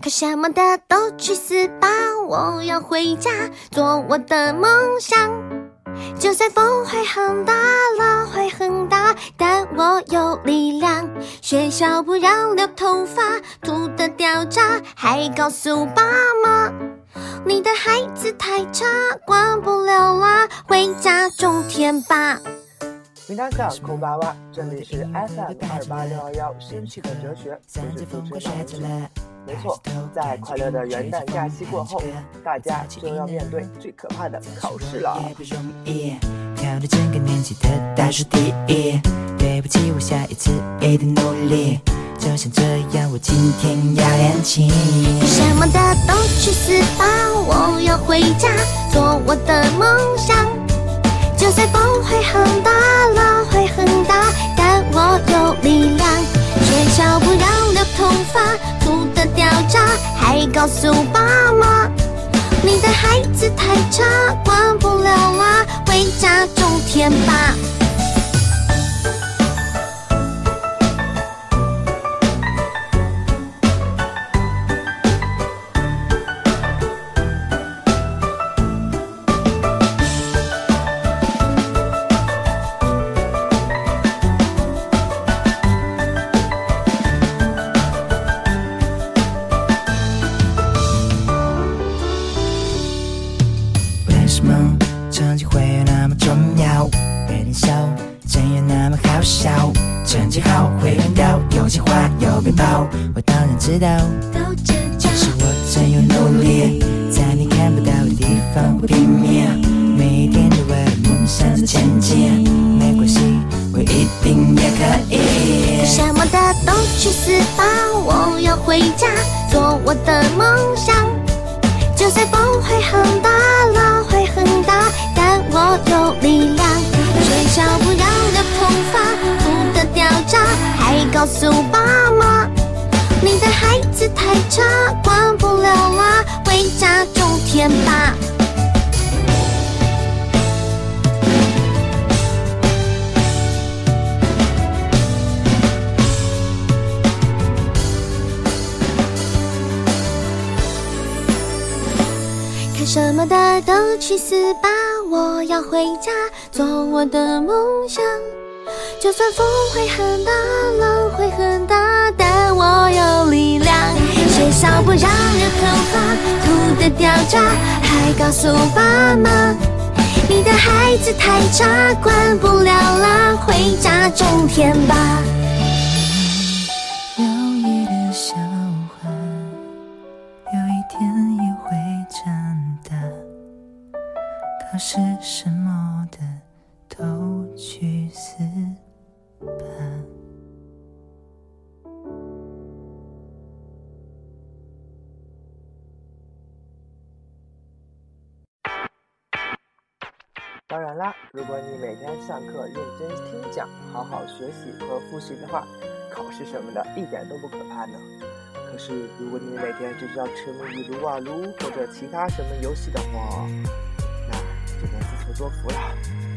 看什么的都去死吧！我要回家做我的梦想。就算风会很大，浪会很大，但我有力量。学校不让留头发，秃的掉渣，还告诉爸妈，你的孩子太差，管不了啦，回家种田吧。明大小空巴哇，这里是 FM 二八六二幺新奇的哲学，我是主持人没错，在快乐的元旦假期过后，大家就要面对最可怕的考试了。考的整个年级的倒数第一，对不起，我下一次一定努力。就像这样，我今天要练琴。什么的都去死吧！我要回家做我的梦想。就算风会很大，浪还告回家做我的梦想。就算风会很大，浪会很大，但我有力量。学校不让留头发，不得掉渣，还告诉爸妈。你的孩子太差，管不了啦，去死吧！我要回家做我的梦想。就算风会很大，浪会很大，但我有力量。学校不让留头发，土的掉渣，还告诉爸妈，你的孩子太差，管不了啦，回家种田吧。当然啦，如果你每天上课认真听讲，好好学习和复习的话，考试什么的一点都不可怕呢。可是，如果你每天只知道沉迷于撸啊撸或者其他什么游戏的话，那就得自求多福了。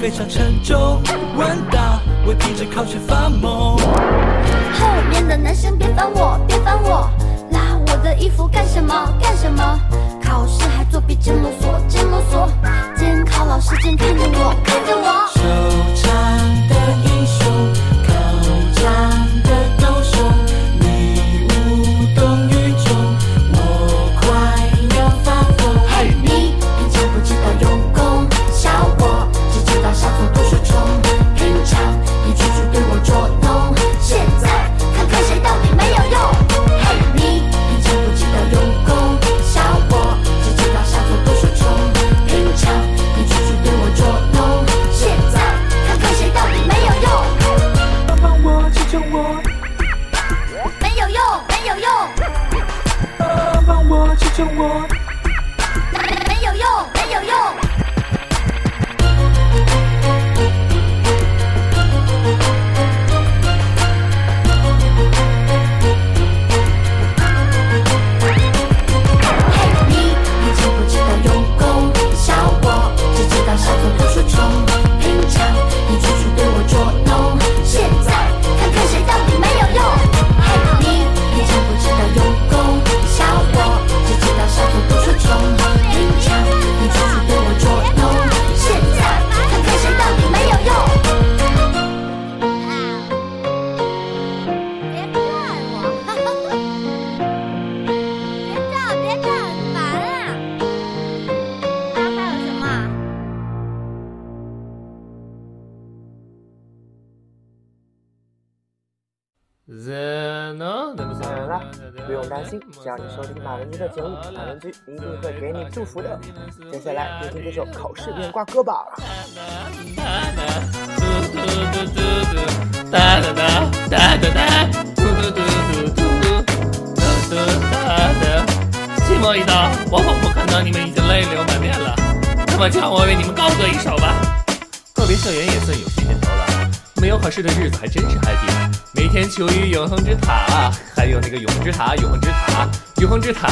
非常沉重，问答我听着考卷发懵。后面的男生别烦我，别烦我，拉我的衣服干什么？干什么？考试还作弊，真啰嗦，真啰嗦。监考老师正看着我，看着我。不用担心，只要你收听马文居的节目，马文居一定会给你祝福的。接下来就听这首考试变挂歌吧。期末一到，我仿佛看到你们已经泪流满面了。那么，就让我为你们高歌一首吧。告别校园也算有些年头了。没有考试的日子还真是 happy，每天求于永恒之塔，还有那个永恒之塔，永恒之塔，永恒之塔，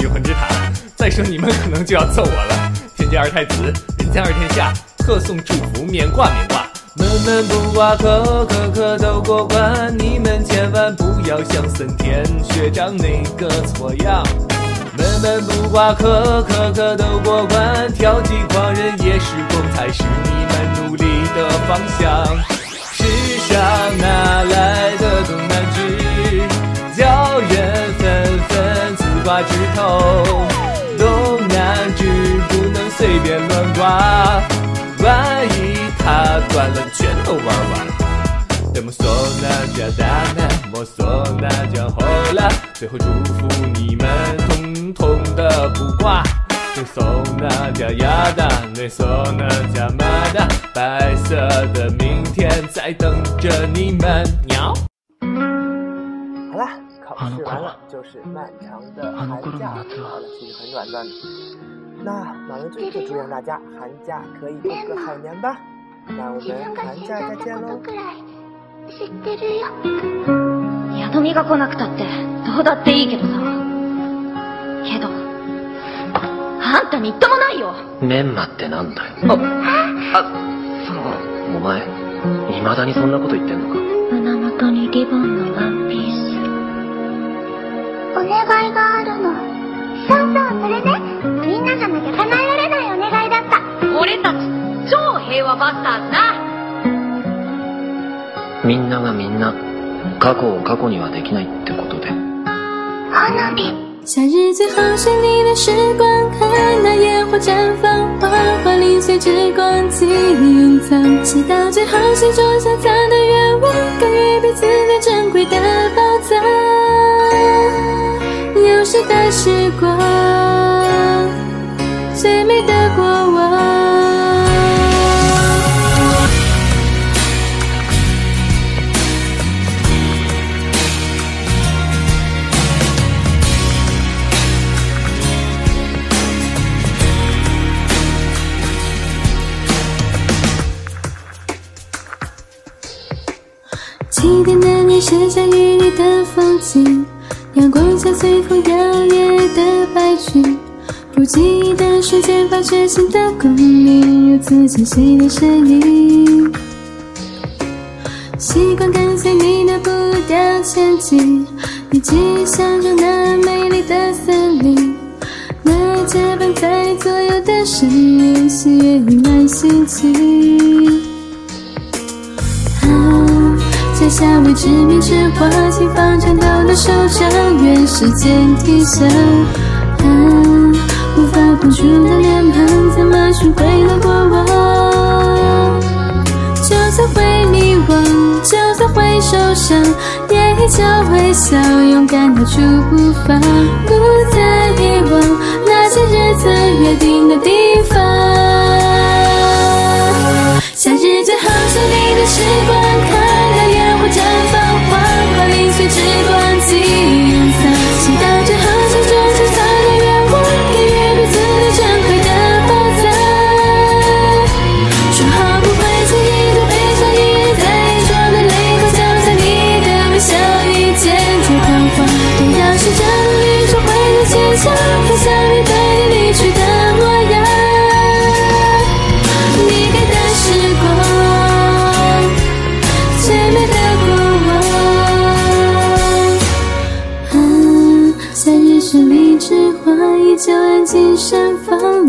永恒之塔。再说你们可能就要揍我了。天降二太子，人间二天下，特送祝福，免挂免挂。门门不挂科，科科都过关。你们千万不要像森田学长那个错样。门门不挂科，科科都过关。挑剔狂人也是功，才是你们努力的方向。世上哪来的东南枝？叫人纷纷自挂枝头。东南枝不能随便乱挂，万一它断了，全都玩完。莫索那加达那，莫索那加后拉，最后祝福你们统统的不挂。送那家亚达，那送那家马达，白色的明天在等着你们。喵。好了，考试完了就是漫长的寒假，好了，其实很短暂的。那马文君就祝愿大家寒假可以过个好年吧。那我们寒假再见喽。宿美が来なくたってどうだっていいけどさ。けど。あんたみっともないよメンマってなんだよあ、あ、 お前、未だにそんなこと言ってんのか？胸元にリボンのワンピースお願いがあるの。そうそうそれねみんなじゃなきゃ叶えられないお願いだった。俺たち超平和バスターズなみんながみんな過去を過去にはできないってことで。花火夏日最好绚丽的时光，看那烟火绽放，花花零碎之光记忆隐藏。祈祷最后心中想藏的愿望，给予彼此最珍贵的宝藏。流逝的时光，阳光下随风摇曳的白裙，不经意的瞬间，发觉新的共鸣，如此清晰的声音。习惯跟随你的步调前进，一起享受那美丽的森林，那结伴在左右的身影，喜悦溢满心情。下未知名之花，前放颤抖的手掌，愿时间停下。啊，无法碰触的脸庞，怎么寻回了过往？就算会迷惘，就算会受伤，也依旧微笑，勇敢踏出步伐，不再遗忘那些日子约定的地方。夏日最后，想你的时光。却只断寂。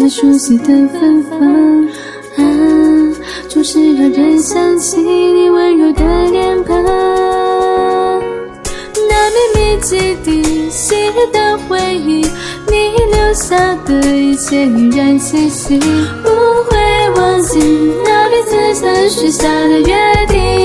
熟悉的芬芳。啊，总是让人想起你温柔的脸庞。那秘密基地，昔日的回忆，你留下的一切依然清晰，不会忘记那彼此曾许下的约定。